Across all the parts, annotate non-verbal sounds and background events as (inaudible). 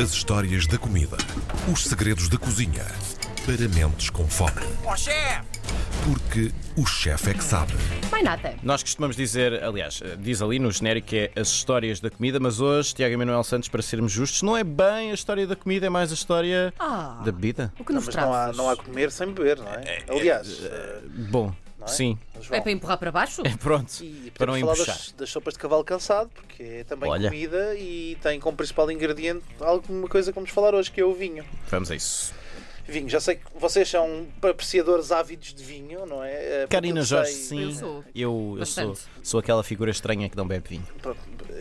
As histórias da comida. Os segredos da cozinha. Para mentes com fome. Ó chefe! Porque o chefe é que sabe. Mais nada. Nós costumamos dizer, aliás, diz ali no genérico que é as histórias da comida, mas hoje, Tiago Emanuel Santos, para sermos justos, não é bem a história da comida, é mais a história Ah. da bebida. O que nos Mas não há, trazes? não há comer sem beber, não é? Aliás, eh, Bom, não é? sim, João, É para empurrar para baixo? é pronto, E para não falar embuchar. das, das sopas de cavalo cansado, porque é também Olha. comida e tem como principal ingrediente alguma coisa que vamos falar hoje, que é o vinho. Vamos a isso. Vinho, já sei que vocês são apreciadores ávidos de vinho, não é? Eh, porque Karina eu Jorge, sei- sim. Eu sou. Eu, eu sou, Bastante. sou aquela figura estranha que não bebe vinho. Pronto,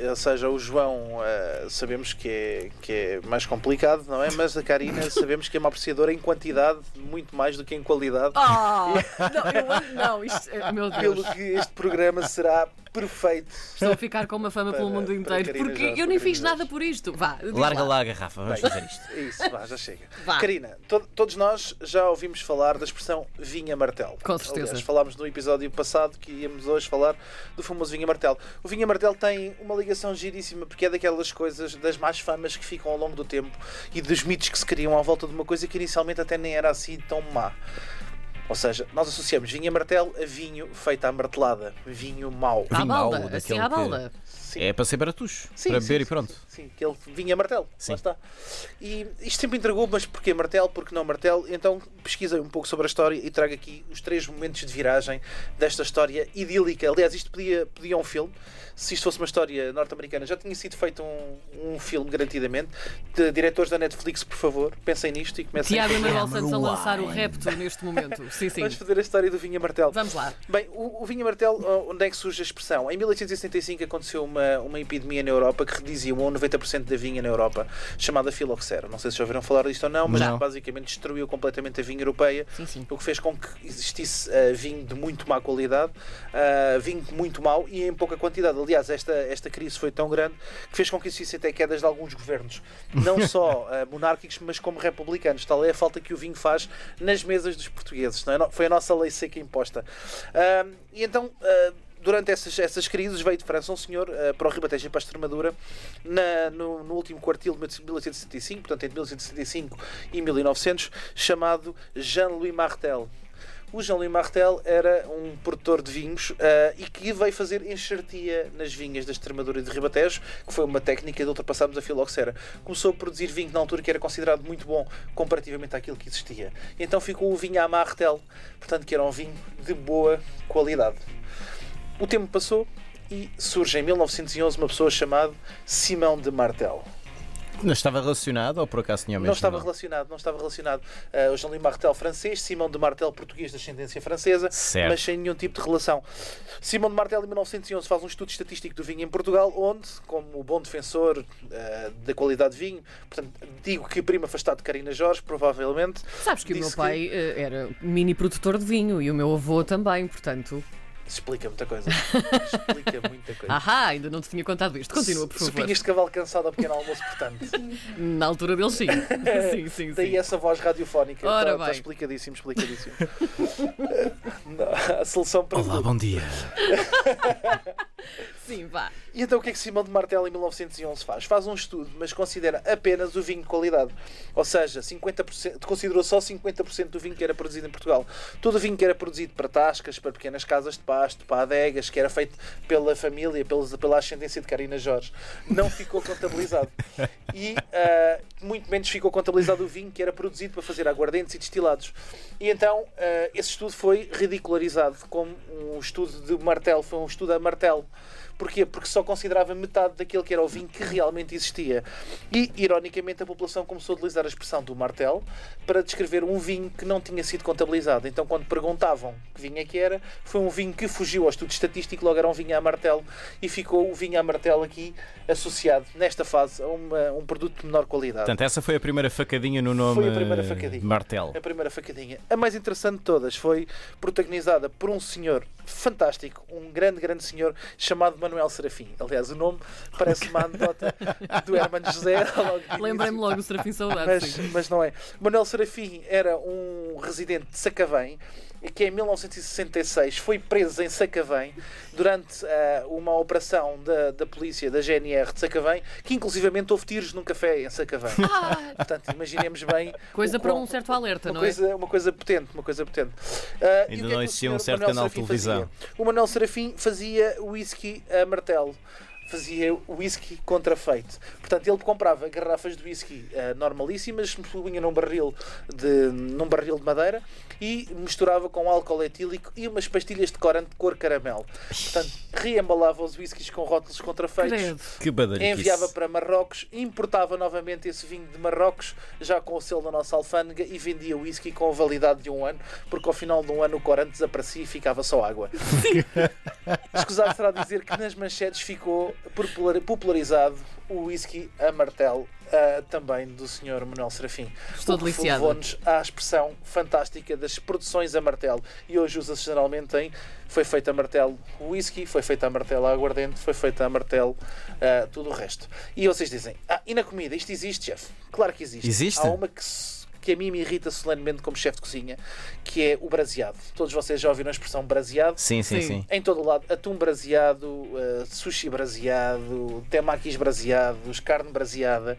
Ou seja, o João eh, sabemos que é, que é mais complicado, não é? Mas a Karina (laughs) sabemos que é uma apreciadora em quantidade muito mais do que em qualidade. Ah! (laughs) não, eu não, isto. eh, Meu Deus. Pelo que este programa será perfeito. Estou a ficar com uma fama Para- pelo mundo inteiro. Porque Jorge, eu nem fiz nada por isto. Vá, Larga lá. lá a garrafa, vamos fazer isto. Isso, vá, já chega. Vá. Karina, to- todos nós já ouvimos falar da expressão vinha martelo. Com certeza. Aliás, falámos no episódio passado que íamos hoje falar do famoso vinha martelo. O vinha martelo tem uma ligação giríssima porque é daquelas coisas, das más famas que ficam ao longo do tempo e dos mitos que se criam à volta de uma coisa que inicialmente até nem era assim tão má. Ou seja, nós associamos vinha martelo a vinho feito à martelada, vinho mau. À Vinho mau, balda, assim daquele à que- balda. Sim. É para ser baratucho, Sim, para sim, beber e sim, pronto. Sim, aquele vinha martelo. Sim. Lá está. E isto sempre entregou, mas porquê martelo, porque não martelo? Então pesquisei um pouco sobre a história e trago aqui os três momentos de viragem desta história idílica. Aliás, isto podia, podia um filme. Se isto fosse uma história norte-americana, já tinha sido feito um, um filme, garantidamente. De diretores da Netflix, por favor, pensem nisto e comecem Tiago a Emanuel Santos a lançar o repto neste momento. (laughs) Sim, sim. Vamos fazer a história do Vinha Martelo. Vamos lá. Bem, o, o vinho martelo, onde é que surge a expressão? Em 1875 aconteceu uma, uma epidemia na Europa que redizia 90% da vinha na Europa, chamada filoxera. Não sei se já ouviram falar disto ou não, mas Não. basicamente destruiu completamente a vinha europeia, Sim, sim. o que fez com que existisse uh, vinho de muito má qualidade, uh, vinho muito mau e em pouca quantidade. Aliás, esta, esta crise foi tão grande que fez com que existissem até quedas de alguns governos, não (laughs) só uh, monárquicos, mas como republicanos. Tal é a falta que o vinho faz nas mesas dos portugueses. É? Foi a nossa lei seca imposta. E então. Durante essas, essas crises veio de França um senhor ah, para o Ribatejo e para a Extremadura na- no, no último quartil de 1875, portanto entre 1875 e 1900, chamado Jean-Louis Martel. O Jean-Louis Martel era um produtor de vinhos ah, e que veio fazer enxertia nas vinhas da Extremadura e de Ribatejo, que foi uma técnica de ultrapassarmos a filoxera. Começou a produzir vinho na altura que era considerado muito bom comparativamente àquilo que existia. Então ficou o vinho à Martel, portanto que era um vinho de boa qualidade. O tempo passou e surge em 1911 uma pessoa chamada Simão de Martel. Não estava relacionado ou por acaso tinha mesmo? Não estava nome? relacionado, não estava relacionado. O Jean-Louis Martel francês, Simão de Martel português de ascendência francesa, Certo. mas sem nenhum tipo de relação. Simão de Martel em 1911 faz um estudo estatístico do vinho em Portugal, onde, como bom defensor ah, da qualidade de vinho, portanto, digo que prima afastado de Karina Jorge, provavelmente. Sabes que o meu pai eh, era mini produtor de vinho e o meu avô também, portanto. Explica muita coisa. explica (laughs) muita coisa. Ahá, ainda não te tinha contado isto. Continua, por favor. Sopinhas de cavalo cansado ao pequeno almoço, portanto. Na altura deles, sim. (laughs) sim, sim, Daí sim. essa voz radiofónica. Ora Está, está bem. explicadíssimo, explicadíssimo. Não, (laughs) a solução para Olá, tudo. bom dia. Sim, vá. E então o que é que Simão de Martel em 1911 faz? Faz um estudo, mas considera apenas o vinho de qualidade. Ou seja, 50%, considerou só 50% do vinho que era produzido em Portugal. Todo o vinho que era produzido para tascas, para pequenas casas de pasto, para adegas, que era feito pela família, pelos, pela ascendência de Karina Jorge, não ficou contabilizado. (laughs) E ah, muito menos ficou contabilizado o vinho que era produzido para fazer aguardentes e destilados. E então ah, esse estudo foi ridicularizado como um estudo de martelo, foi um estudo a martelo. Porquê? Porque só considerava metade daquele que era o vinho que realmente existia. E, ironicamente, a população começou a utilizar a expressão do martel para descrever um vinho que não tinha sido contabilizado. Então, quando perguntavam que vinho é que era, foi um vinho que fugiu ao estudo estatístico, logo era um vinho a martelo, e ficou o vinho a martelo aqui associado, nesta fase, a uma- um produto de menor qualidade. Portanto, essa foi a primeira facadinha no nome Foi a primeira facadinha. Martel. A primeira facadinha. A mais interessante de todas foi protagonizada por um senhor fantástico, um grande, grande senhor chamado Manuel Serafim. Aliás, o nome parece uma anedota do Hermano José. (laughs) Lembrei-me logo do Serafim Saudade. Mas, mas não é. Manuel Serafim era um residente de Sacavém que em 1966 foi preso em Sacavém durante ah, uma operação da, da polícia da GNR de Sacavém, que inclusivamente houve tiros num café em Sacavém. Portanto, imaginemos bem. Coisa para quão- um certo alerta, uma não coisa, uma coisa potente, uma coisa potente. Ah, e Ainda é não existia um certo Manuel canal de televisão. fazia? O Manuel Serafim fazia whisky a martelo. Fazia whisky contrafeito. Portanto, ele comprava garrafas de whisky ah, normalíssimas, punha num barril, de, num barril de madeira e misturava com álcool etílico e umas pastilhas de corante de cor caramelo. Portanto, reembalava os whiskies com rótulos contrafeitos. Que enviava para Marrocos, importava novamente esse vinho de Marrocos, já com o selo da nossa alfândega, e vendia whisky com a validade de um ano, porque ao final de um ano o corante desaparecia e ficava só água. (laughs) Escusado será dizer que nas manchetes ficou popularizado o whisky a martelo. ah, também do Sr. Manuel Serafim. Estou o que deliciada. levou-nos à expressão fantástica das produções a martelo. E hoje usa-se geralmente em foi feito a martelo o whisky, foi feito a martelo a aguardente, foi feito a martelo ah, tudo o resto. E vocês dizem, ah, e na comida? Isto existe, chefe? Claro que existe. Existe? Há uma que, se- que a mim me irrita solenemente como chefe de cozinha, que é o braseado. Todos vocês já ouviram a expressão braseado? Sim, sim, Sim. sim. Em todo o lado, atum braseado, uh, sushi braseado, temakis braseados, carne braseada.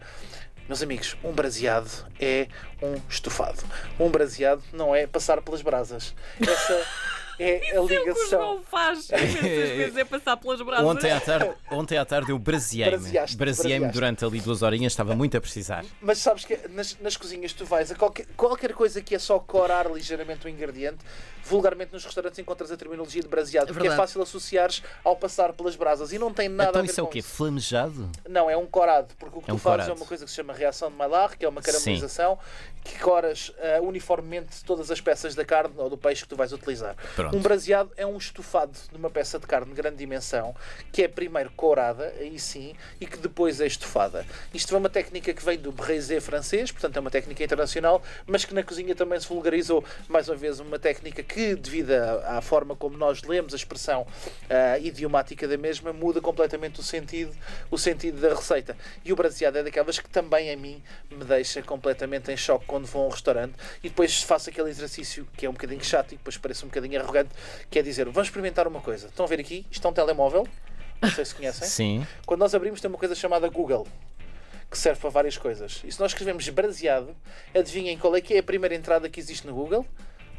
Meus amigos, um braseado é um estofado. Um braseado não é passar pelas brasas. Essa (laughs) é a O que o ligação. João faz (laughs) vezes é passar pelas brasas. Ontem à tarde, ontem à tarde eu braseei-me. Braseei-me durante ali duas horinhas, estava muito a precisar. Mas sabes que nas, nas cozinhas tu vais a qualquer, qualquer coisa que é só corar ligeiramente o ingrediente, vulgarmente nos restaurantes encontras a terminologia de braseado, É porque é fácil associares ao passar pelas brasas e não tem nada a então ver isso é o quê? isso. Flamejado? Não, é um corado, porque o que É tu um fazes corado. é uma coisa que se chama reação de Maillard, que é uma caramelização, que coras ah, uniformemente todas as peças da carne ou do peixe que tu vais utilizar. Pronto. Um braseado é um estofado de uma peça de carne de grande dimensão, que é primeiro corada, aí sim, e que depois é estofada. Isto é uma técnica que vem do braisé francês, portanto é uma técnica internacional, mas que na cozinha também se vulgarizou, mais uma vez, uma técnica que, devido à, forma como nós lemos a expressão ah, idiomática da mesma, muda completamente o sentido, o sentido da receita. E o braseado é daquelas que também a mim me deixa completamente em choque quando vou a um restaurante e depois faço aquele exercício que é um bocadinho chato e depois parece um bocadinho arrogante, que é dizer, vamos experimentar uma coisa. Estão a ver aqui? Isto é um telemóvel. Não sei se conhecem. (laughs) Sim. Quando nós abrimos tem uma coisa chamada Google, que serve para várias coisas. E se nós escrevemos braseado, adivinhem qual é que é a primeira entrada que existe no Google?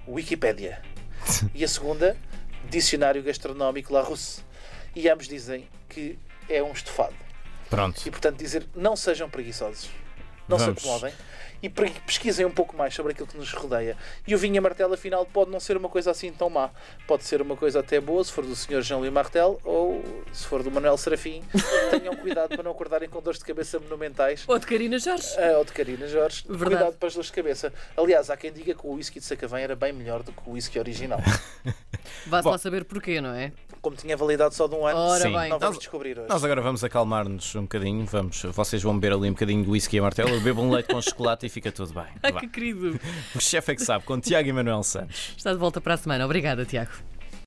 Wikipédia. (laughs) E a segunda, Dicionário Gastronómico Larousse. E ambos dizem que é um estofado. Pronto. E portanto dizer, não sejam preguiçosos. Não Vamos. se acomodem. E pesquisem um pouco mais sobre aquilo que nos rodeia. E o vinho a martelo, afinal, pode não ser uma coisa assim tão má. Pode ser uma coisa até boa, se for do Sr. Jean-Louis Martel ou se for do Manuel Serafim. (laughs) Tenham cuidado para não acordarem com dores de cabeça monumentais. Ou de Karina Jorge. Ah, ou de Carina Jorge. Verdade. Cuidado para as dores de cabeça. Aliás, há quem diga que o whisky de Sacavém era bem melhor do que o whisky original. Vá-se lá saber porquê, não é? Como tinha validade só de um ano, Ora Sim. bem. não vamos Nós- descobrir hoje. Nós agora vamos acalmar-nos um bocadinho. Vamos, vocês vão beber ali um bocadinho de whisky a martelo, eu bebo um leite com chocolate e fica tudo bem. Ai, Vá. que querido. (laughs) O chefe é que sabe, com Tiago e Manuel Santos. Está de volta para a semana. Obrigada, Tiago.